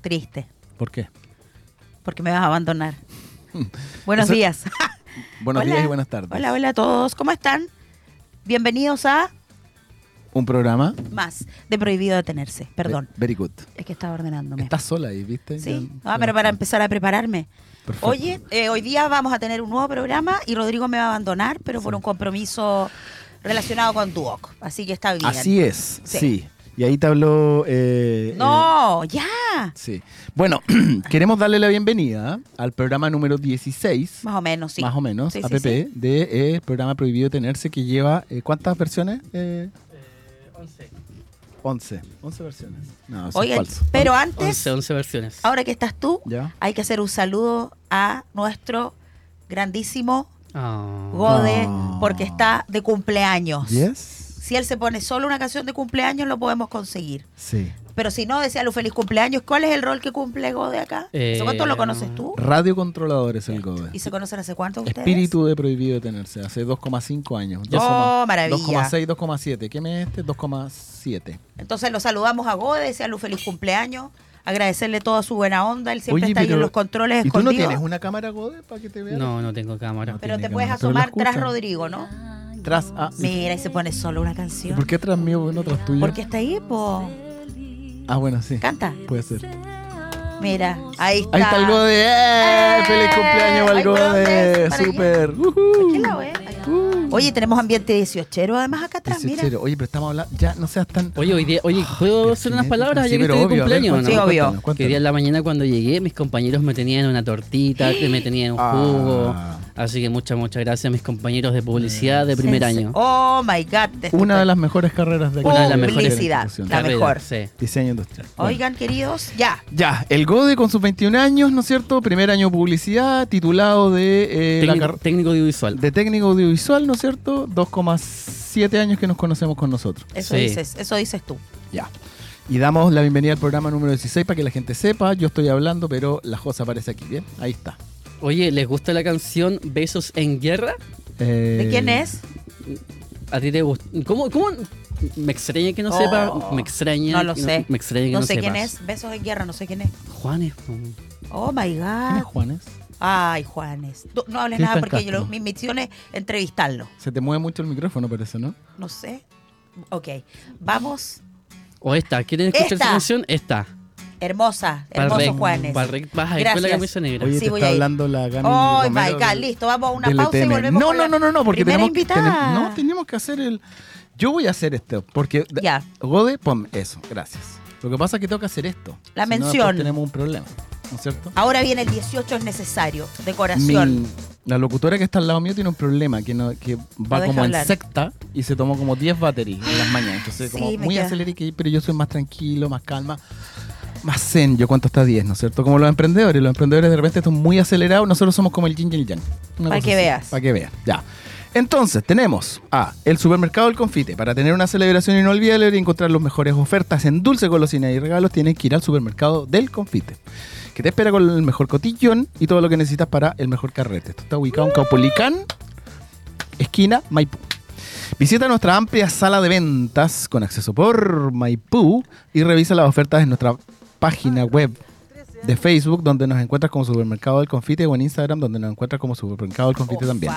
Triste, ¿Por qué? porque me vas a abandonar. Buenos Eso- días. Buenos Hola. días y buenas tardes. Hola, hola a todos. ¿Cómo están? Bienvenidos a Un programa. más de Prohibido Detenerse. Perdón, Ve- Very good. es que estaba ordenándome. Estás sola ahí, ¿viste? Sí, Ya- ah, pero para empezar a prepararme. Perfecto. Oye, eh, hoy día vamos a tener un nuevo programa y Rodrigo me va a abandonar, pero por un compromiso relacionado con Duoc. Así que está bien. Así es, sí. Sí. Y ahí te habló... eh, No, ya. Sí. Bueno, queremos darle la bienvenida al programa número 16, Más o menos, sí. más o menos, Sí, sí, APP, sí. de eh, programa Prohibido Tenerse, que lleva... eh, ¿Cuántas versiones? Eh, 11. 11 versiones. No, eso Oigan, es falso. pero antes, 11, 11 versiones. ahora que estás tú, ¿Ya? hay que hacer un saludo a nuestro grandísimo Ah. Gode, No. porque está de cumpleaños. ¿Yes? Si él se pone solo una canción de cumpleaños, lo podemos conseguir. Sí. Pero si no, desealo feliz cumpleaños. ¿Cuál es el rol que cumple Gode acá? Eh, ¿Hace cuánto lo conoces tú? Radio Controlador es el GODE. ¿Y se conocen hace cuánto ustedes? Espíritu de prohibido detenerse, hace 2,5 años. Oh, maravilla. 2,6, 2,7. ¿Qué mes es este? 2,7. Entonces lo saludamos a Gode, desearle un feliz cumpleaños, agradecerle toda su buena onda. Él siempre Oye, está ahí en los controles ¿Y tú no tienes una cámara GODE para que te vean? No, no tengo cámara. No Pero te puedes cámara, asomar tras. Rodrigo, ¿no? Tras, ah. Mira, y se pone solo una ¿Y canción. por qué tras mío y no tras tuyo? Porque está ahí, po. Ah, bueno, sí. Canta. Puede ser. Mira, ahí está. Ahí está el GODE. ¡Eh! ¡Eh! ¡Feliz cumpleaños al Ay, ¿por dónde GODE! ¡Súper! ¿A ¡Uhú! qué lado es? Oye, tenemos ambiente 18 además acá atrás, mira. 18. Oye, pero estamos hablando... Ya, no seas tan... Oye, hoy día, oye, ¿puedo hacer unas palabras Sí, pero estoy de ver, cumpleaños o no? Sí, obvio. cuéntanos, Que día en la mañana cuando llegué, mis compañeros me tenían una tortita, que me tenían un Ah. jugo. Así que muchas, muchas gracias a mis compañeros de publicidad de primer Sense- año. Oh my God. Una de las mejores carreras de aquí. Una de las de mejores. Publicidad, la Carrera, mejor. Sí. Diseño industrial. Bueno. Oigan, queridos, ya. Ya, el GODE con sus 21 años, ¿no es cierto? Primer año de publicidad, titulado de, eh, técnico audiovisual. de técnico audiovisual, ¿no es cierto? 2,7 años que nos conocemos con nosotros. Eso Sí. dices, eso dices tú. Ya. Y damos la bienvenida al programa número 16 para que la gente sepa. Yo estoy hablando, pero la Josa aparece aquí, ¿bien? Ahí está. Oye, ¿les gusta la canción Besos en Guerra? Eh, ¿De quién es? ¿A ti te gusta? ¿Cómo, cómo? Me extraña que no Oh. sepa. Me extraña. No lo sé. Me extraña que No no, sé quién es. Besos en guerra, no sé quién es. Juanes. Oh my ¿Quién God. es Juanes? Ay, Juanes. Tú no hables nada porque yo, lo- mi misión es entrevistarlo. Se te mueve mucho el micrófono, parece, ¿no? No sé. Ok. Vamos. O esta. ¿Quieren escuchar Esta. esa canción? Esta. Hermosa. Hermoso Juanes. Vas a ir con la Gracias. camisa negra. Oye, Sí, te voy está a ir. hablando la Gami Oh my God. del- Listo, vamos a una pausa y volvemos No, con no, no, no, no, porque tenemos, no, tenemos que hacer el... Yo voy a hacer esto, porque... Ya. Gode, pon eso, gracias. Lo que pasa es que tengo que hacer esto. La Si mención. tenemos un problema, ¿no es cierto? Ahora viene el 18 es necesario. Decoración. Mi- la locutora que está al lado mío tiene un problema, que, no, que va como en secta y se tomó como 10 baterías en las mañanas. Entonces, Sí, como muy que- pero yo soy más tranquilo, más calma, más zen. Yo cuento hasta 10, ¿no es cierto? Como los emprendedores. Los emprendedores de repente están muy acelerados, nosotros somos como el yin y el yang. Una Pa' cosa que así, veas. Para que veas, ya. Entonces, tenemos a el supermercado del confite. Para tener una celebración inolvidable y encontrar las mejores ofertas en dulce, golosina y regalos, tienes que ir al supermercado del confite. Que te espera con el mejor cotillón y todo lo que necesitas para el mejor carrete. Esto está ubicado en Caupolicán, esquina Maipú. Visita nuestra amplia sala de ventas con acceso por Maipú y revisa las ofertas en nuestra página web de Facebook, donde nos encuentras como Supermercado del Confite, o en Instagram, donde nos encuentras como Supermercado del Confite también.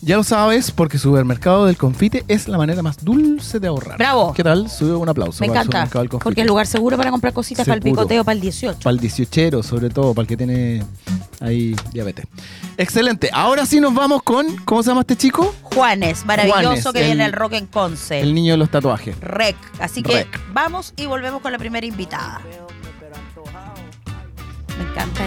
Ya lo sabes, porque Supermercado del Confite es la manera más dulce de ahorrar. Bravo. ¿Qué tal? Sube un aplauso. Me para encanta. Supermercado del Confite. Porque es lugar seguro para comprar cositas para el Seguro. picoteo para el 18. Para el 18, sobre todo, para el que tiene ahí diabetes. Excelente. Ahora sí nos vamos con, ¿cómo se llama este chico? Juanes, maravilloso Juanes, que el- viene el rock en Conce. El niño de los tatuajes. Rec. Así que Rec. vamos y volvemos con la primera invitada. Encanta.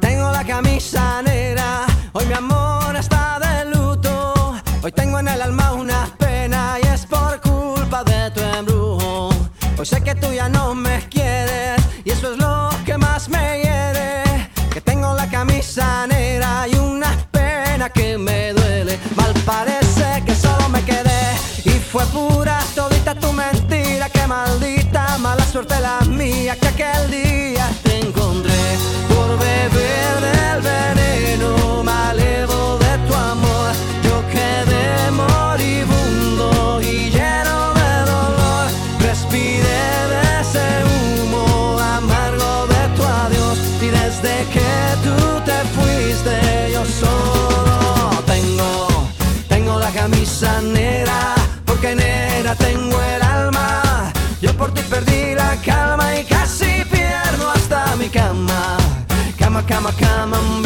Tengo la camisa negra, hoy mi amor está de luto. Hoy tengo en el alma una pena y es por culpa de tu embrujo. Hoy sé que tú ya no me quieres suerte la mía que aquel día come on.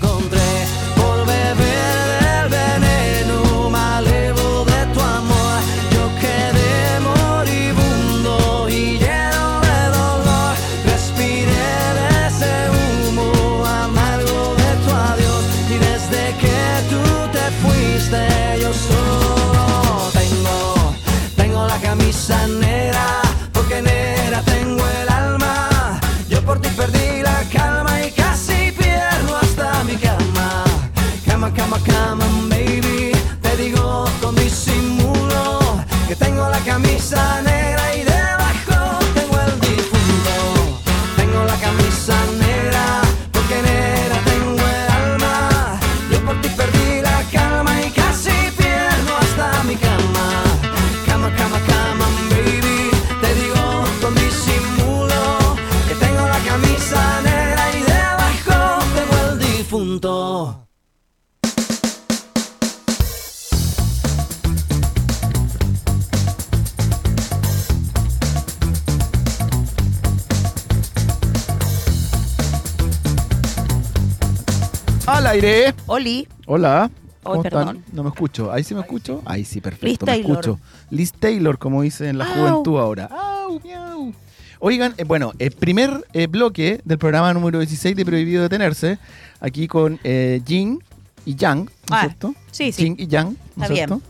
Oli, Hola. ¿Cómo están? No me escucho. ¿Ahí sí me escucho? Ahí sí, perfecto. Liz me Taylor. escucho. Liz Taylor, como dice en la Au. juventud ahora. Au, miau. Oigan, eh, bueno, el primer eh, bloque del programa número 16 de Prohibido Detenerse, aquí con eh, Jin y Yang, ¿no es Ah, cierto? sí, sí. Jin y Yang, ¿no es cierto?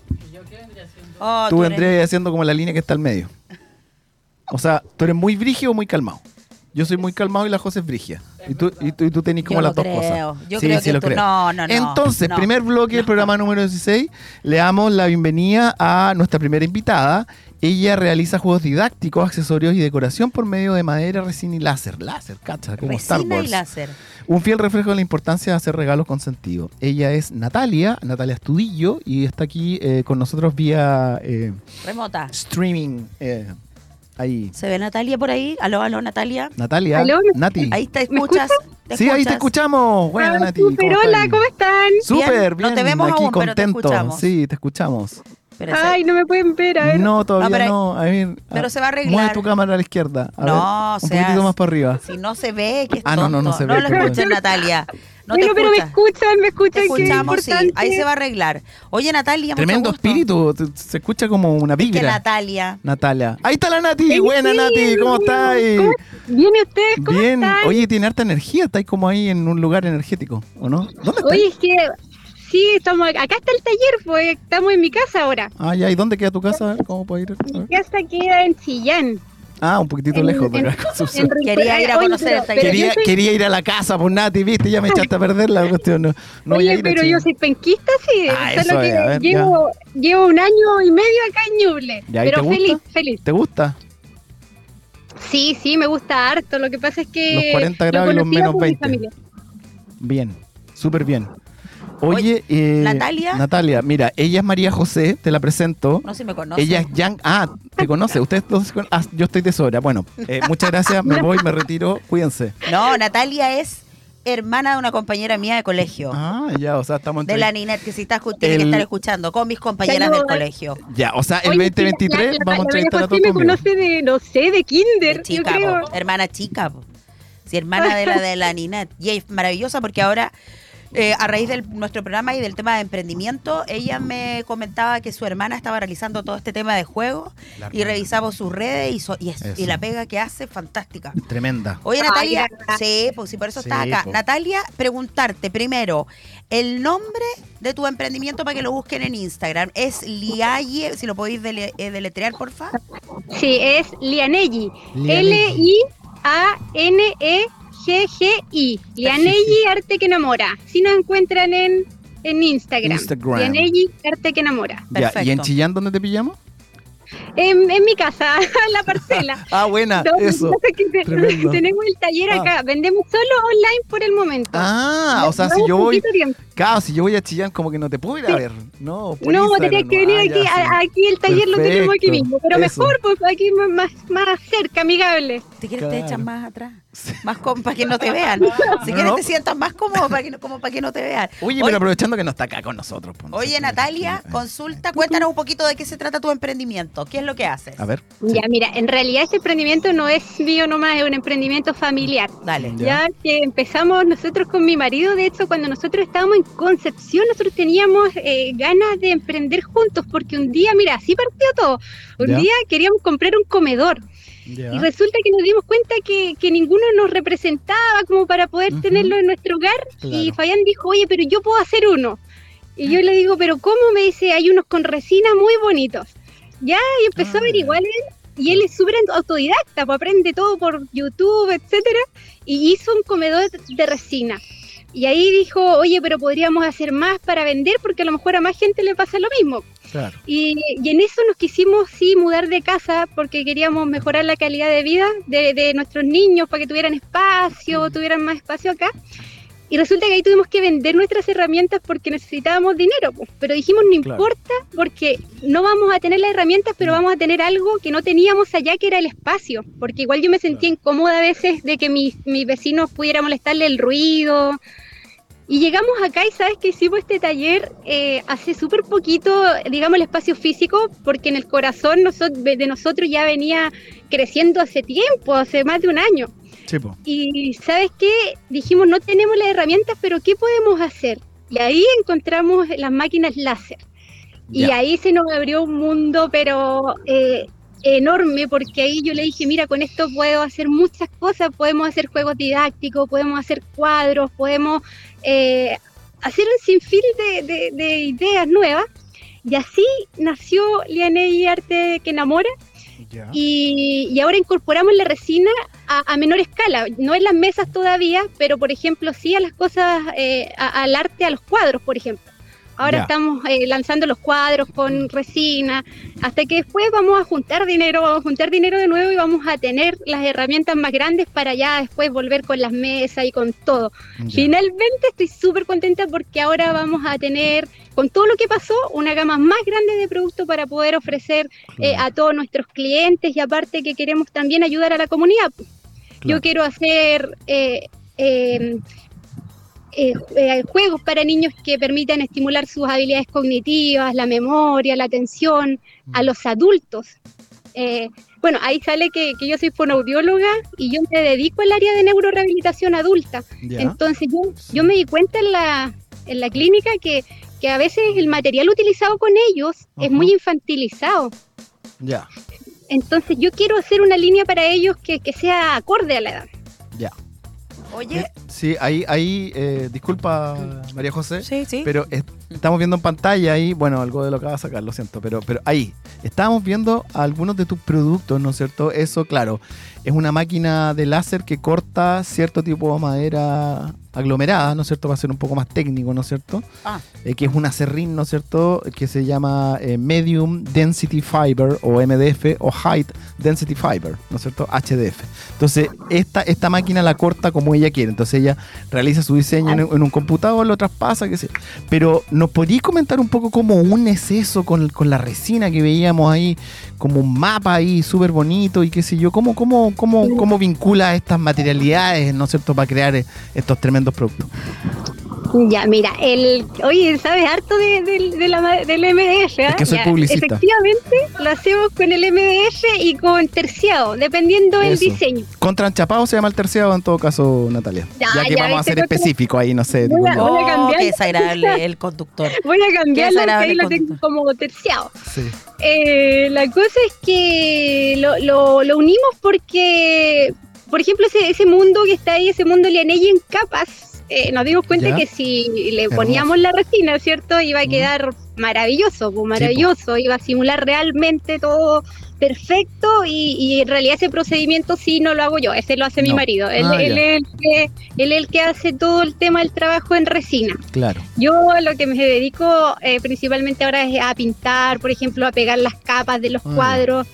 oh, Tú tú eres- vendrías haciendo como la línea que está al medio. O sea, tú eres muy brígido o muy calmado. Yo soy muy calmado y la José es brigia. Y tú, y tú, y tú tenés como Yo las lo dos creo. cosas. Yo Sí, creo sí que lo tú- creo. no, no, no, Entonces, no. primer bloque del programa número 16, le damos la bienvenida a nuestra primera invitada. Ella realiza juegos didácticos, accesorios y decoración por medio de madera, resina y láser. Láser, cacha, como Star Resina Wars. y láser. Un fiel reflejo de la importancia de hacer regalos con sentido. Ella es Natalia, Natalia Estudillo, y está aquí eh, con nosotros vía eh, Remota. streaming. eh, ahí. ¿Se ve Natalia por ahí? Aló, aló, Natalia. Natalia, ¿Aló? Nati. Ahí te ¿Me escuchas. ¿Te sí, ahí te escuchamos. Buena, Ah, Nati. súper, ¿cómo hola? ¿cómo están? Súper, Bien. bien. No te vemos aquí aún, pero te contento. escuchamos. Sí, te escuchamos. Pero se- Ay, no me pueden ver, a ver. No, todavía No, pero- no. A ver, pero se va a arreglar. Mueve tu cámara a la izquierda. A No, ver, un seas- poquitito más para arriba. Si no se ve, que es Ah, no, no, no se ve, lo qué escuches, bueno. Natalia. No bueno, te pero me escuchan, me Te escuchan, que es escuchamos, sí. importante. Ahí se va a arreglar. Oye, Natalia, mucho Tremendo gusto. espíritu. te- Se escucha como una Es que vibra. Natalia. Natalia. Ahí está la Nati. Sí, Buena, sí, Nati. ¿Cómo? ¿Cómo- Bien, ¿y ustedes cómo Bien. están? Oye, tiene harta energía. Estáis como ahí en un lugar energético, ¿o no? ¿Dónde estáis? Oye, es que sí, estamos acá está el taller, pues estamos en mi casa ahora. Ah, ya. ¿Y dónde queda tu casa? A ver, ¿cómo puedo ir? Mi casa queda en Chillán. Ah, un poquitito En- lejos de en- acá. Concepción. en Quería ir a Oye, conocer yo Quería, soy- quería ir a la casa, pues Nati, viste, ya me echaste a perder la cuestión. No, no voy a Oye, ir, pero che. yo soy penquista, sí. Ah, eso que es, a ver, llevo, llevo un año y medio acá en Ñuble. Ya, ¿y te Pero feliz, feliz. ¿Te gusta? Sí, sí, me gusta harto. Lo que pasa es que. Los 40 lo grados y los menos por mi 20. familia. Bien, súper bien. Oye, eh, Natalia. Natalia, mira, ella es María José, te la presento. No sé si me conoce. Ella es Yang. Ah, te conoce. Ustedes dos ah, yo estoy de sobra. Bueno, eh, muchas gracias. Me voy, me retiro. Cuídense. No, Natalia es hermana de una compañera mía de colegio. Ah, ya, o sea, estamos de entre- la Ninet, que si está tiene que estar escuchando, con mis compañeras Saludos. del colegio. Ya, o sea, el Oye, 2023 la- la- vamos a entrevistar a todos me conoce de, no sé, de kinder, De yo chica, creo. hermana chica. po. Sí, hermana de la de la Ninet. Y es maravillosa porque ahora, eh, a raíz de nuestro programa y del tema de emprendimiento, ella me comentaba que su hermana estaba realizando todo este tema de juego La y revisamos sus redes y, so- y, es- y Eso. la pega que hace, fantástica. Tremenda. Oye, Ay, Natalia, sí, pues sí, por eso Sí, estás acá. po. Natalia, preguntarte primero, el nombre de tu emprendimiento para que lo busquen en Instagram es Liaye, si lo podéis dele- eh, deletrear, porfa. Sí, es Lianelli. Lianelli. L-I-A-N-E-G-G-I. Lianelli Arte que enamora. Si nos encuentran en, en Instagram. Instagram. Lianelli Arte que enamora. Ya, ¿Y en. Chillán dónde te pillamos? En, en mi casa, en la parcela. Ah, buena, eso. que te- tenemos el taller Ah. acá. Vendemos solo online por el momento. Ah, o sea, si yo voy, claro, si yo voy a Chillán, como que no te puedo ir a Sí. ver. No, No, tenías que venir Ah, aquí. ya, sí. a- Aquí el taller lo tenemos aquí mismo. Pero eso. mejor, pues aquí más, más cerca, amigable. Si quieres te echan más atrás, más como para que no te vean. Si No, quieres no. te sientas más cómodo para que no, como para que no te vean. Oye, pero aprovechando que no está acá con nosotros. pues, Oye, Natalia, consulta, cuéntanos un poquito de qué se trata tu emprendimiento. ¿Qué es lo que haces? A ver. Ya, mira, en realidad este emprendimiento no es mío nomás, es un emprendimiento familiar. Dale. Ya. Ya que empezamos nosotros con mi marido, de hecho, cuando nosotros estábamos en Concepción, nosotros teníamos eh, ganas de emprender juntos, porque un día, mira, así partió todo. Un Ya. día queríamos comprar un comedor Y resulta que nos dimos cuenta que, que ninguno nos representaba como para poder tenerlo en nuestro hogar. Y. Fabián dijo, oye, pero yo puedo hacer uno. Y yo le digo, pero ¿cómo? Me dice, hay unos con resina muy bonitos. Ya, y empezó Ah, a averiguar él. Y él es súper autodidacta, pues aprende todo por YouTube, etcétera. Y hizo un comedor de resina. Y ahí dijo, oye, pero podríamos hacer más para vender porque a lo mejor a más gente le pasa lo mismo. Claro. Y, y en eso nos quisimos sí mudar de casa porque queríamos mejorar la calidad de vida de, de nuestros niños para que tuvieran espacio, tuvieran más espacio acá. Y resulta que ahí tuvimos que vender nuestras herramientas porque necesitábamos dinero. pues. Pero dijimos, no Claro. importa porque no vamos a tener las herramientas, pero No. vamos a tener algo que no teníamos allá, que era el espacio. Porque igual yo me sentía incómoda a veces de que mis, mis vecinos pudiera molestarle el ruido. Y llegamos acá y sabes que hicimos este taller eh, hace súper poquito, digamos, el espacio físico, porque en el corazón de nosotros ya venía creciendo hace tiempo, hace más de un año. Sí. Y sabes qué, dijimos, no tenemos las herramientas, pero ¿qué podemos hacer? Y ahí encontramos las máquinas láser. Y ahí se nos abrió un mundo, pero eh, enorme, porque ahí yo le dije, mira, con esto puedo hacer muchas cosas, podemos hacer juegos didácticos, podemos hacer cuadros, podemos eh, hacer un sinfín de, de- de ideas nuevas. Y así nació Lianey Arte que enamora, y, y ahora incorporamos la resina a, a menor escala, no en las mesas todavía, pero por ejemplo sí a las cosas, eh, a- al arte, a los cuadros, por ejemplo. Ahora Ya. estamos eh, lanzando los cuadros con resina, hasta que después vamos a juntar dinero, vamos a juntar dinero de nuevo y vamos a tener las herramientas más grandes para ya después volver con las mesas y con todo. Ya. Finalmente estoy súper contenta porque ahora vamos a tener, con todo lo que pasó, una gama más grande de productos para poder ofrecer eh, a todos nuestros clientes y aparte que queremos también ayudar a la comunidad. Claro. Yo quiero hacer eh, eh, eh, eh, juegos para niños que permitan estimular sus habilidades cognitivas, la memoria, la atención, Mm. a los adultos. Eh, bueno, ahí sale que, que yo soy fonoaudióloga y yo me dedico al área de neurorehabilitación adulta. Entonces yo, yo me di cuenta en la, en la clínica que, que a veces el material utilizado con ellos es muy infantilizado. Ya. Entonces yo quiero hacer una línea para ellos que, que sea acorde a la edad. Ya. Oye, Sí, ahí, ahí, eh, disculpa, María José. sí, sí. Pero es- estamos viendo en pantalla ahí, bueno, algo de lo que vas a sacar, lo siento, pero, pero ahí, estábamos viendo algunos de tus productos, ¿no es cierto? Eso, claro, es una máquina de láser que corta cierto tipo de madera aglomerada, ¿no es cierto? Va a ser un poco más técnico, ¿no es cierto? Ah. Eh, que es un acerrín, ¿no es cierto? Que se llama eh, Medium Density Fiber o MDF o Height Density Fiber, ¿no es cierto? HDF. Entonces, esta, esta máquina la corta como ella ella quiere. Entonces ella realiza su diseño en, un computador, lo traspasa, qué sé. Pero ¿nos podrías comentar un poco cómo unes eso con, con la resina que veíamos ahí, como un mapa ahí súper bonito y qué sé yo? ¿Cómo, cómo, cómo, cómo vincula estas materialidades, ¿no es cierto?, para crear eh, estos tremendos productos. Ya, mira, el, oye, sabes harto de, de- de la ma- del MDF, ¿ah? Es que soy Ya, publicista. Efectivamente, lo hacemos con el MDF y con terciado, dependiendo del diseño. Contra enchapado se llama el terciado en todo caso, Natalia. Ya, Ya, que ya, vamos a ser específicos ahí, no sé. Voy a- voy a Oh, cambiar. qué desagradable el conductor. Voy a cambiarlo porque ahí lo tengo como terciado. sí. Eh, la cosa es que lo, lo- lo unimos porque, por ejemplo, ese, ese mundo que está ahí, ese mundo lianelli en capas, eh, nos dimos cuenta Ya. que si le Hermoso. poníamos la resina, ¿cierto? Iba a Mm. quedar maravilloso, pues, maravilloso, iba a simular realmente todo perfecto y, y en realidad ese procedimiento sí no lo hago yo, ese lo hace mi marido. Él, Ah, él es el que, él es el que hace todo el tema del trabajo en resina. Claro. Yo a lo que me dedico eh, principalmente ahora es a pintar, por ejemplo, a pegar las capas de los Ah, cuadros,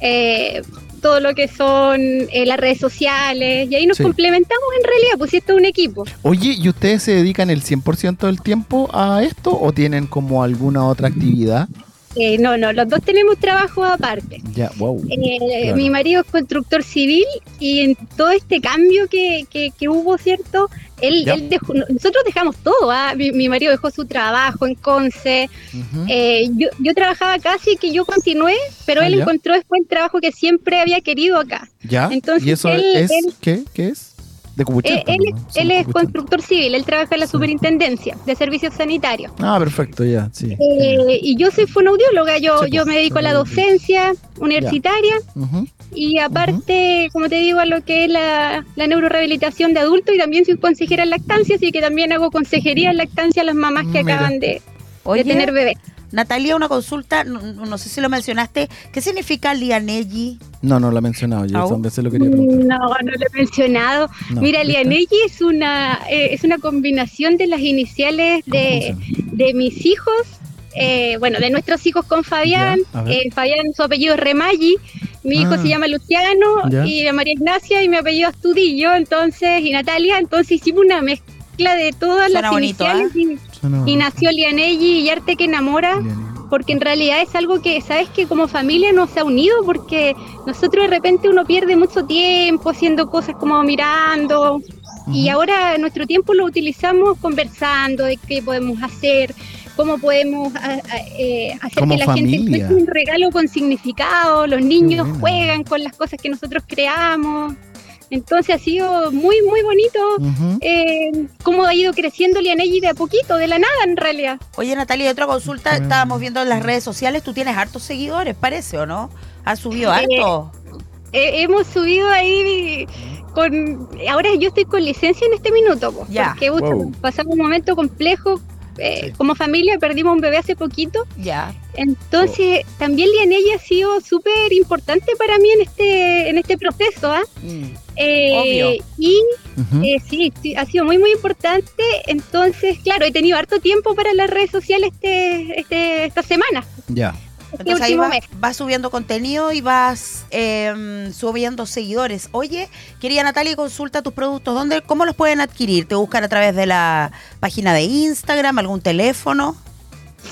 eh, todo lo que son eh, las redes sociales, y ahí nos Sí. complementamos en realidad, pues si esto es un equipo. Oye, ¿y ustedes se dedican el 100% del tiempo a esto o tienen como alguna otra actividad? Eh, no, no, los dos tenemos trabajo aparte. Ya, wow. Eh, Claro. Mi marido es constructor civil y en todo este cambio que, que, que hubo, ¿cierto? Él, él dejó, nosotros dejamos todo, ¿ah? mi, mi marido dejó su trabajo en Conce. Eh, yo, yo trabajaba casi que yo continué, pero Ah, él ya. encontró después el trabajo que siempre había querido acá. ¿Ya? entonces ¿Y eso él- es él- qué? ¿Qué es? De Eh, él, ¿no? Son él es constructor civil, él trabaja en la Sí. superintendencia de servicios sanitarios. Ah, perfecto, ya, sí. Eh, y yo soy fonaudióloga, yo, Sí, yo pues, me dedico a la fonoaudióloga. docencia universitaria y aparte, como te digo, a lo que es la, la neurorehabilitación de adultos y también soy consejera en lactancia, así que también hago consejería en lactancia a las mamás que Mira. acaban de, de tener bebés. Natalia, una consulta, no, no sé si lo mencionaste. ¿Qué significa Lianelli? No, no lo he mencionado, yo veces lo quería preguntar. No, no lo he mencionado. No, Mira, ¿viste? Lianelli es una, eh, es una combinación de las iniciales de, ¿Cómo de mis hijos, eh, bueno, de nuestros hijos con Fabián. Ya. Eh, Fabián, su apellido es Remaggi, mi hijo Ah. se llama Luciano Ya. y María Ignacia y mi apellido es Tudillo, entonces, y Natalia, entonces hicimos una mezcla de todas Suena las bonito, iniciales y, y nació Lianelli y Arte que enamora porque en realidad es algo que, sabes que como familia nos ha unido, porque nosotros de repente uno pierde mucho tiempo haciendo cosas como mirando, y ahora nuestro tiempo lo utilizamos conversando de qué podemos hacer, cómo podemos a- a- eh, hacer Como que la familia. gente encuentre un regalo con significado, los niños juegan con las cosas que nosotros creamos. Entonces ha sido muy, muy bonito eh, cómo ha ido creciendo Lianelli de a poquito, de la nada en realidad. Oye, Natalia, otra consulta. Bueno. Estábamos viendo en las redes sociales, tú tienes hartos seguidores, parece, ¿o no? ¿Has subido Eh, harto? Eh, hemos subido ahí con ahora yo estoy con licencia en este minuto po, Ya. porque Wow. pasamos un momento complejo eh, Sí. como familia perdimos un bebé hace poquito Ya. entonces también Lianelli ha sido súper importante para mí en este en este proceso ¿ah? Mm. Eh, Obvio. y eh, sí, sí, ha sido muy muy importante entonces claro he tenido harto tiempo para las redes sociales este, este esta semana Ya. Entonces ahí vas, vas subiendo contenido y vas em, subiendo seguidores. Oye, quería Natalia, consulta tus productos. ¿Dónde, ¿Cómo los pueden adquirir? ¿Te buscan a través de la página de Instagram, algún teléfono?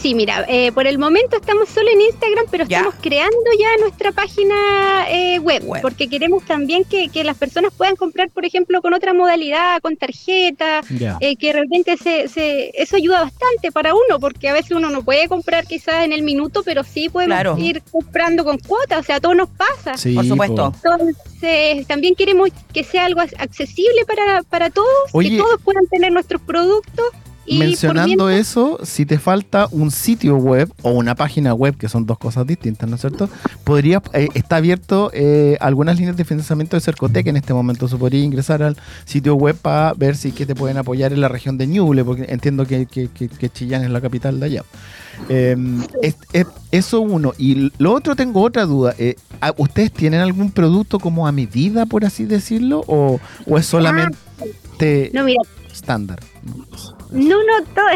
Sí, mira, eh, por el momento estamos solo en Instagram, pero Ya. estamos creando ya nuestra página eh, web, Web. porque queremos también que, que las personas puedan comprar, por ejemplo, con otra modalidad, con tarjeta, eh, que realmente se, se, eso ayuda bastante para uno, porque a veces uno no puede comprar quizás en el minuto, pero sí podemos Claro. ir comprando con cuotas, o sea, todo nos pasa. Sí, Por supuesto. Entonces, también queremos que sea algo ac- accesible para, para todos, Oye. que todos puedan tener nuestros productos. Y Mencionando mientras- eso, si te falta un sitio web o una página web, que son dos cosas distintas, ¿no es cierto? Podría, eh, está abierto eh, algunas líneas de financiamiento de Cercotec en este momento. Se podría ingresar al sitio web para ver si que te pueden apoyar en la región de Ñuble, porque entiendo que, que- que- que Chillán es la capital de allá. Eh, es- es- eso uno. Y lo otro, tengo otra duda. Eh, ¿a- ¿Ustedes tienen algún producto como a medida, por así decirlo? ¿O, o es solamente No, mira, estándar? No, no, todo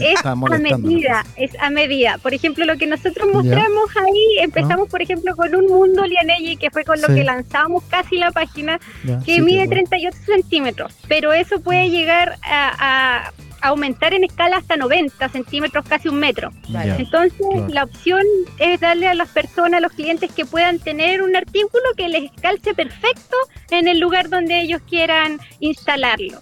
es a medida, es a medida. Por ejemplo, lo que nosotros mostramos ahí, empezamos por ejemplo con un mundo Lianelli, que fue con lo Sí. que lanzamos casi la página, que sí, mide bueno. 38 centímetros, pero eso Mm. puede llegar a, a aumentar en escala hasta 90 centímetros, casi un metro. Entonces, claro. la opción es darle a las personas, a los clientes que puedan tener un artículo que les calce perfecto en el lugar donde ellos quieran instalarlo.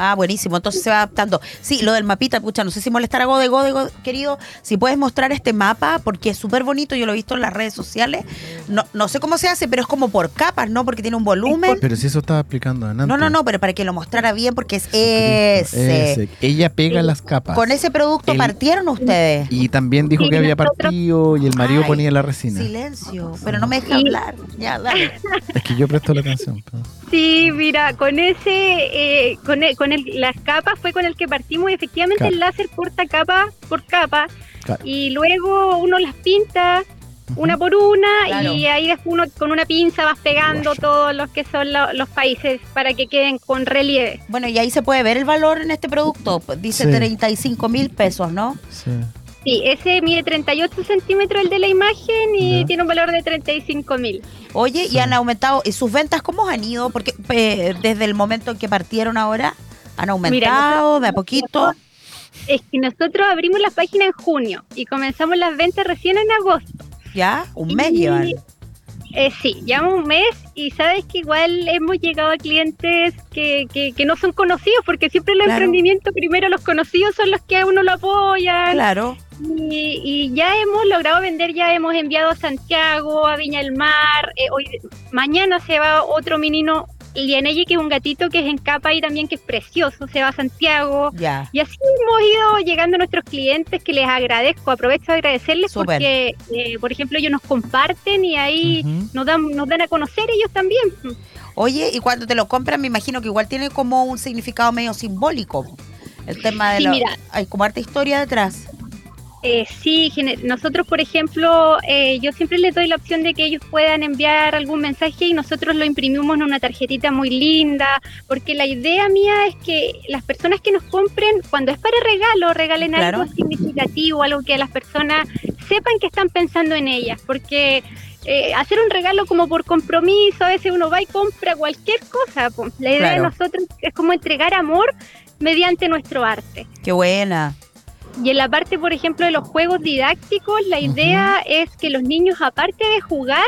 Ah, buenísimo. Entonces se va adaptando. Sí, lo del mapita, pucha, no sé si molestar a Gode, Gode, Gode, querido. Si puedes mostrar este mapa, porque es súper bonito, yo lo he visto en las redes sociales. No, no sé cómo se hace, pero es como por capas, ¿no? Porque tiene un volumen. Pero si eso estaba explicando antes. No, no, no, pero para que lo mostrara bien, porque es ese. Ese. Ella pega las capas. Con ese producto El- partieron ustedes. Y también dijo Sí, que había partido y el marido Ay, ponía la resina. Silencio, pero no me deja Sí. hablar. Ya, dale. Es que yo presto la atención. pero- Sí, mira, con ese, eh, con, el- con el, las capas fue con el que partimos y efectivamente Claro. el láser corta capa por capa Claro. y luego uno las pinta una por una Claro. y ahí después uno con una pinza vas pegando todos los que son lo- los países para que queden con relieve. Bueno, y ahí se puede ver el valor en este producto. Dice Sí. 35 mil pesos, ¿no? Sí. Sí, ese mide 38 centímetros el de la imagen y Ya. tiene un valor de 35 mil. Oye, y han aumentado. ¿Y sus ventas cómo han ido? Porque eh, desde el momento en que partieron ahora, han aumentado de a poquito. Es que nosotros abrimos la página en junio y comenzamos las ventas recién en agosto. ¿Ya? Un mes Y- llevan. Eh, sí, llevamos un mes y sabes que igual hemos llegado a clientes que, que, que no son conocidos, porque siempre el Claro. emprendimiento, primero los conocidos son los que a uno lo apoyan. Claro. Y, y ya hemos logrado vender, ya hemos enviado a Santiago, a Viña del Mar. eh, hoy, mañana se va otro menino, Lianelli, que es un gatito que es en capa y también que es precioso, se va a Santiago. Ya. Y así hemos ido llegando a nuestros clientes que les agradezco, aprovecho de agradecerles porque, eh, por ejemplo, ellos nos comparten y ahí nos dan, nos dan a conocer ellos también. Oye, y cuando te lo compran, me imagino que igual tiene como un significado medio simbólico. El tema de Sí, mira. Hay como harta historia detrás. Eh, sí, nosotros, por ejemplo, eh, yo siempre les doy la opción de que ellos puedan enviar algún mensaje y nosotros lo imprimimos en una tarjetita muy linda, porque la idea mía es que las personas que nos compren, cuando es para regalo, regalen Claro. algo significativo, algo que las personas sepan que están pensando en ellas, porque eh, hacer un regalo como por compromiso, a veces uno va y compra cualquier cosa. La idea Claro. de nosotros es como entregar amor mediante nuestro arte. Qué buena. Y en la parte, por ejemplo, de los juegos didácticos, la idea es que los niños, aparte de jugar,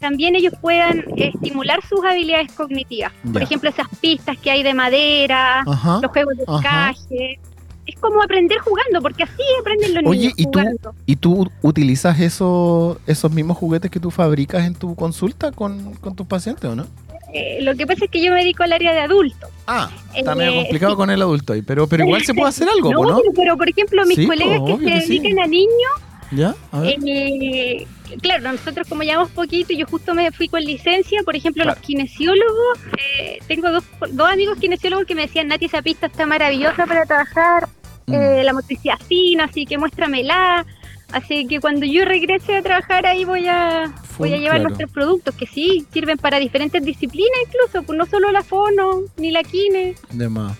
también ellos puedan estimular sus habilidades cognitivas. Por ejemplo, esas pistas que hay de madera, los juegos de encaje. Es como aprender jugando, porque así aprenden los Oye, niños ¿y tú? jugando. ¿Y tú utilizas esos, esos mismos juguetes que tú fabricas en tu consulta con, con tus pacientes o no? Eh, lo que pasa es que yo me dedico al área de adultos. Ah, está Eh, medio complicado sí. con el adulto ahí, pero, pero igual se puede hacer algo, No, ¿no? pero, por ejemplo, mis Sí, colegas que se que sí. dedican a niños, ¿Ya? A ver. Eh, claro, nosotros como llevamos poquito, yo justo me fui con licencia, por ejemplo, Claro. los kinesiólogos, eh, tengo dos, dos amigos kinesiólogos que me decían, Nati, esa pista está maravillosa para trabajar, Mm. eh, la motricidad fina, así que muéstramela. Así que cuando yo regrese a trabajar ahí voy a, voy a llevar claro. nuestros productos que sí sirven para diferentes disciplinas incluso, pues no solo la fono ni la kine. De más.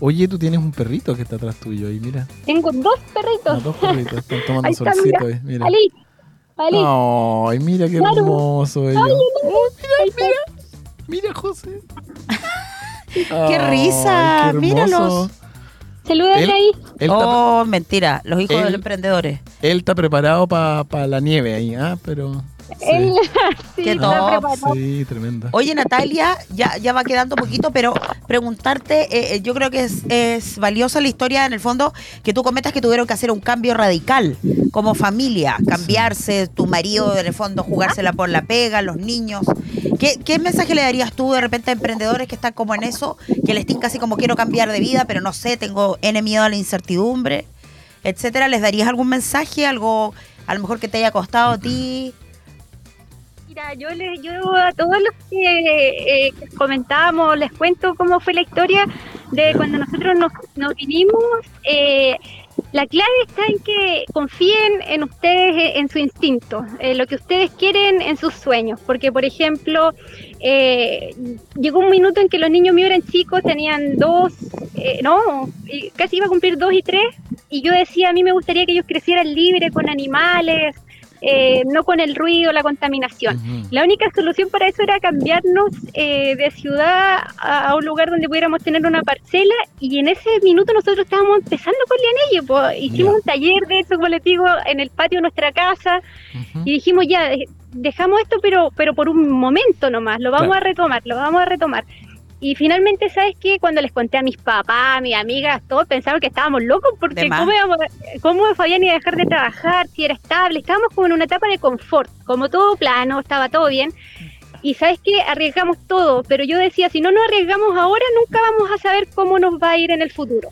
Oye, tú tienes un perrito que está atrás tuyo ahí, mira. Tengo dos Ah, perritos. dos perritos, están tomando Ahí está, solcito ahí, mira. Ali, Ali, Ay, mira qué Claro. hermoso ellos. ahí está. Mira, José. ¡Qué risa! hermoso. Míralos. Salúdale Él- ahí. Él, Oh, mentira. Los hijos de los emprendedores. él está preparado para la nieve ahí, ¿ah? Pero. Sí, Qué top. sí tremendo. Oye, Natalia, ya, ya va quedando poquito, pero preguntarte, eh, eh, yo creo que es, es valiosa la historia, en el fondo, que tú comentas que tuvieron que hacer un cambio radical como familia, cambiarse, tu marido, en el fondo, jugársela por la pega, los niños. ¿Qué, qué mensaje le darías tú de repente a emprendedores que están como en eso, que les tinca así como quiero cambiar de vida, pero no sé, tengo N miedo a la incertidumbre, etcétera? ¿Les darías algún mensaje, algo a lo mejor que te haya costado a ti? Mira, yo les, yo a todos los que eh, comentábamos, les cuento cómo fue la historia de cuando nosotros nos, nos vinimos. eh, la clave está en que confíen en ustedes, eh, en su instinto, en lo que ustedes quieren, en sus sueños. Porque, por ejemplo, eh, llegó un minuto en que los niños míos eran chicos, tenían dos, eh, no, casi iba a cumplir dos y tres, y yo decía, a mí me gustaría que ellos crecieran libres con animales, eh, no con el ruido, la contaminación. La única solución para eso era cambiarnos eh, de ciudad a, a un lugar donde pudiéramos tener una parcela y en ese minuto nosotros estábamos empezando con Lianello, pues hicimos un taller de eso, como les digo, en el patio de nuestra casa y dijimos ya, de- dejamos esto pero, pero por un momento nomás, lo vamos Claro. a retomar, lo vamos a retomar. Y finalmente, ¿sabes qué? Cuando les conté a mis papás, a mis amigas, todos pensaron que estábamos locos porque. ¿cómo, íbamos cómo Fabián iba a dejar de trabajar si era estable? Estábamos como en una etapa de confort, como todo plano, estaba todo bien. Y ¿sabes qué? Arriesgamos todo, pero yo decía, si no nos arriesgamos ahora, nunca vamos a saber cómo nos va a ir en el futuro.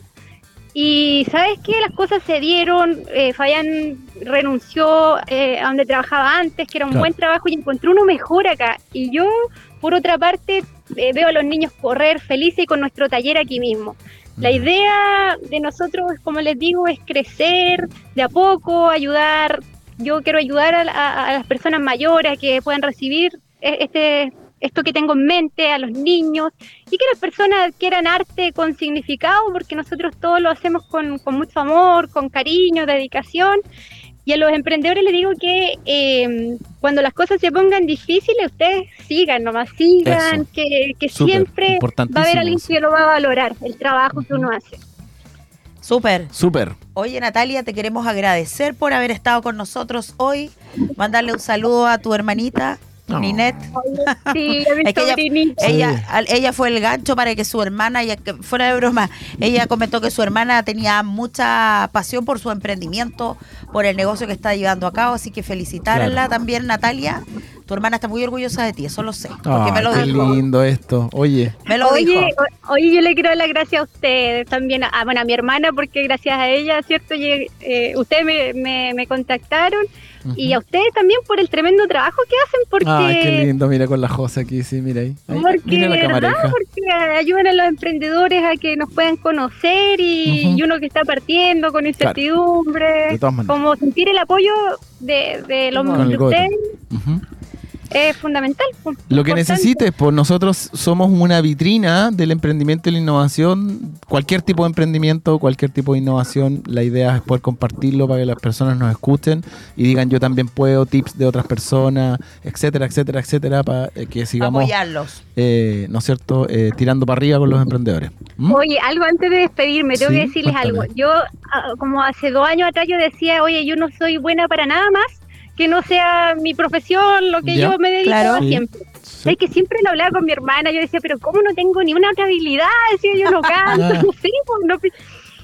Y ¿sabes qué? Las cosas se dieron, eh, Fabián renunció eh, a donde trabajaba antes, que era un Claro. buen trabajo, y encontró uno mejor acá. Y yo, por otra parte, eh, veo a los niños correr felices y con nuestro taller aquí mismo. La idea de nosotros, como les digo, es crecer de a poco, ayudar. Yo quiero ayudar a, a- a las personas mayores a que puedan recibir eh, este esto que tengo en mente, a los niños, y que las personas quieran arte con significado, porque nosotros todo lo hacemos con, con mucho amor, con cariño, dedicación. Y a los emprendedores les digo que eh, cuando las cosas se pongan difíciles, ustedes sigan, nomás sigan, Eso. que, que Súper, siempre va a haber alguien que lo va a valorar, el trabajo que uno hace. Súper. Súper. Oye, Natalia, te queremos agradecer por haber estado con nosotros hoy. Mandarle un saludo a tu hermanita, No. Ninette. Sí, a mi Es que ella-. Ella, al- ella fue el gancho para que su hermana, ya que fuera de broma, ella comentó que su hermana tenía mucha pasión por su emprendimiento, por el negocio que está llevando a cabo, así que felicitarla Claro. también, Natalia. Tu hermana está muy orgullosa de ti, eso lo sé, porque Ay, me lo qué dijo. lindo esto. Oye, Me lo oye, dijo. oye, yo le quiero dar las gracias a ustedes también, a, bueno, a mi hermana, porque gracias a ella, ¿cierto? Eh, ustedes me, me, me contactaron y a ustedes también por el tremendo trabajo que hacen, porque, Ay, qué lindo, mira con la Josa aquí, sí, mira ahí. Ahí, porque mira la ¿verdad? porque ayudan a los emprendedores a que nos puedan conocer y, uno que está partiendo con incertidumbre, como sentir el apoyo de, de los de ustedes. Es fundamental. pues, Lo que importante. necesites, pues nosotros somos una vitrina del emprendimiento y la innovación. Cualquier tipo de emprendimiento, cualquier tipo de innovación, la idea es poder compartirlo para que las personas nos escuchen y digan yo también puedo, tips de otras personas, etcétera, etcétera, etcétera, para eh, que sigamos, Apoyarlos. eh, ¿no es cierto?, eh, tirando para arriba con los emprendedores. ¿Mm? Oye, algo antes de despedirme, tengo Sí, que decirles cuéntame. algo. Yo, ah, como hace dos años atrás, yo decía, oye, yo no soy buena para nada más que no sea mi profesión, lo que Ya. yo me dedico Claro. Siempre. Sí. Es que siempre lo hablaba con mi hermana, yo decía, pero ¿cómo no tengo ni una otra habilidad? Decía, yo no canto, Ah. no sé, pues, no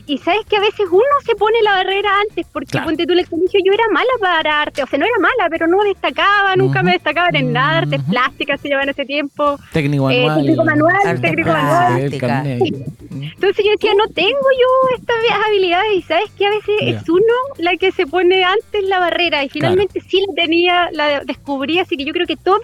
Y sabes que a veces uno se pone la barrera antes, porque Claro. ponte tú en el colegio, yo era mala para arte, o sea, no era mala, pero no destacaba, nunca me destacaban en nada, artes Ujú. plásticas se llevaban ese tiempo, Técnico eh, manual. técnico manual, técnico manual. Entonces yo decía, no tengo yo estas habilidades y sabes que a veces es uno la que se pone antes la barrera y finalmente sí la tenía, la descubrí, así que yo creo que todos,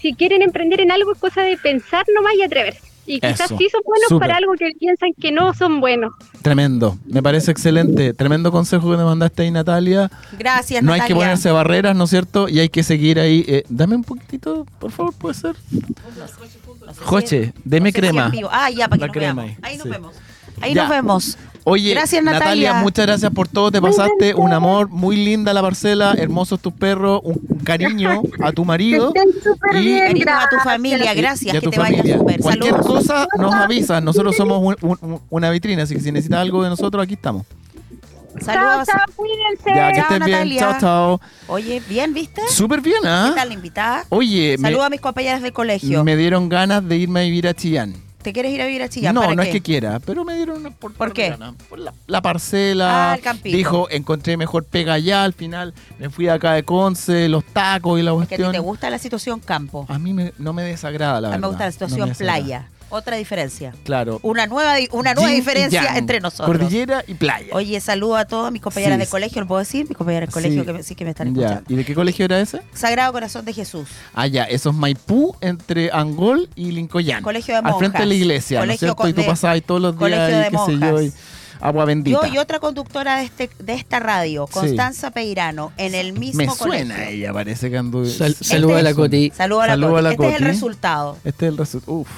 si quieren emprender en algo, es cosa de pensar nomás y atreverse. Y quizás Eso. sí son buenos para algo que piensan que no son buenos. Tremendo, me parece excelente. Tremendo consejo que te mandaste ahí, Natalia. Gracias, no hay Natalia. que ponerse barreras, ¿no es cierto? Y hay que seguir ahí. Eh, dame un poquitito, por favor, puede ser. Joche, deme crema. Ah, ya, para que La nos crema veamos. ahí, Ahí nos sí. vemos. Ahí Ya. nos vemos. Oye, Gracias, Natalia. Natalia. muchas gracias por todo. Te pasaste un amor, muy linda la parcela, hermosos tus perros, un cariño a tu marido Que y- bien, a tu familia, gracias, y a que te vaya familia. súper. Cualquier Saludos. cosa nos avisas. Nosotros somos un- un- una vitrina, así que si necesitas algo de nosotros, aquí estamos. Chao, Saludos. chao, cuídense. Ya, que Chao, estés bien. Natalia. Chao, chao. Oye, bien, ¿viste? Súper bien, ¿Qué ¿ah? tal la invitada? Oye, Saludos a mis compañeras del colegio. me dieron ganas de irme a vivir a Chillán. ¿Te quieres ir a vivir a Chillán? no, ¿Para no qué? es que quiera, pero me dieron una por, ¿Por qué? Por la, la parcela. Ah, el campito. Dijo, encontré mejor pega allá. Al final me fui acá de Conce, los tacos y la Es que a ti cuestión. te gusta la situación campo. A mí me- no me desagrada, la a mí verdad. me gusta la situación playa. Otra diferencia. Claro. Una nueva, una nueva Yin y diferencia yang. entre nosotros. Cordillera y playa. Oye, saludo a todas mis compañeras Sí. de colegio, ¿lo puedo decir? Mis compañeras de colegio Sí. que me- sí que me están ya. escuchando. ¿Y de qué colegio era ese? Sagrado Corazón de Jesús. Ah, ya. Eso es Maipú, entre Angol y Lincoyán. Colegio de Al frente de la iglesia, ¿no es Colegio cierto? Y tú de- pasabas ahí todos los días colegio y de qué sé yo, monjas. y agua bendita. Yo y otra conductora de este de esta radio, Constanza Peirano, en el mismo me colegio. suena ella, parece que anduve. Sal- Este Saludos a la Coti. Saludo a la, Saludo Coti. la Este es el Coti. resultado. Este es el resultado. Uf.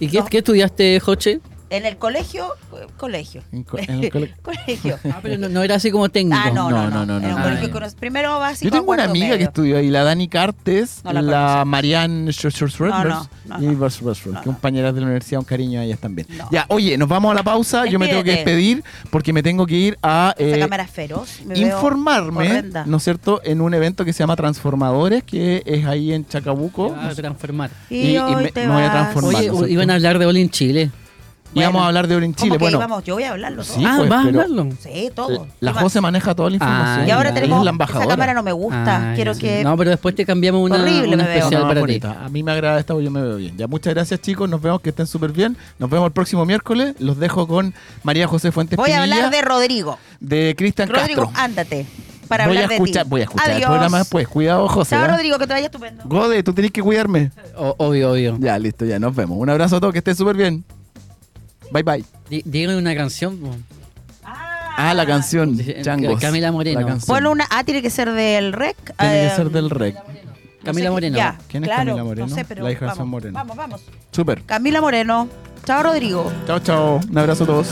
¿Y qué, No. qué estudiaste, Joche? En el colegio, eh, colegio. En co- en el cole- colegio. Ah, pero no, no era así como técnico. Ah, no, no, No, no. no, colegio primero básico. Yo tengo una amiga que estudió ahí, la Dani Cartes, No la la. Marianne Schwartzberg No, no, no, y no. Bers- Bersford, No, no. compañeras de la universidad, un cariño a ellas también. No. Ya, oye, nos vamos a la pausa, yo me tengo que Despídete. despedir porque me tengo que ir a eh, cámara es feroz. me veo informarme. ¿no es cierto?, en un evento que se llama Transformadores, que es ahí en Chacabuco. A transformar. Y, y- y hoy me- te me voy a vas. transformar. Oye, iban a hablar de All in Íbamos Bueno. a hablar de Oro en ¿Cómo Chile. que Bueno, íbamos? Yo voy a hablarlo todo. Sí, ah, pues, ¿vas a pero- hablarlo? Sí, todo. la ¿Qué más? José maneja toda la información. Y ahora ya. tenemos. Es la esa embajadora. cámara no me gusta. Ah, Quiero ya. que. No, pero después te cambiamos una, Horrible una me veo. especial No, para ti. bonita. A mí me agrada esta porque yo me veo bien. Ya, muchas gracias, chicos. Nos vemos, que estén súper bien. Nos vemos el próximo miércoles. Los dejo con María José Fuentes Voy a Pinilla, hablar de Rodrigo. de Cristian Rodrigo, Castro. ándate. Para voy hablar a escuchar, de ti. voy a escuchar el Adiós. programa después. Cuidado, José. Chao, ¿eh? Rodrigo, que te vaya estupendo. Gode, tú tenés que cuidarme. O- obvio, obvio. Ya, listo, ya, nos vemos. Un abrazo a todos, que estén súper bien. Bye, bye. Dígame una canción. po. Ah, la canción, Changos. Camila Moreno. Ponle una. Ah, tiene que ser del REC. Tiene eh, que ser del REC. no Camila sé qué- Moreno. Ya, ¿Quién es claro, Camila Moreno? No sé, pero La hija de vamos, San Moreno. Vamos, vamos. Súper. Camila Moreno. Chao, Rodrigo. Chao, chao. Un abrazo a todos.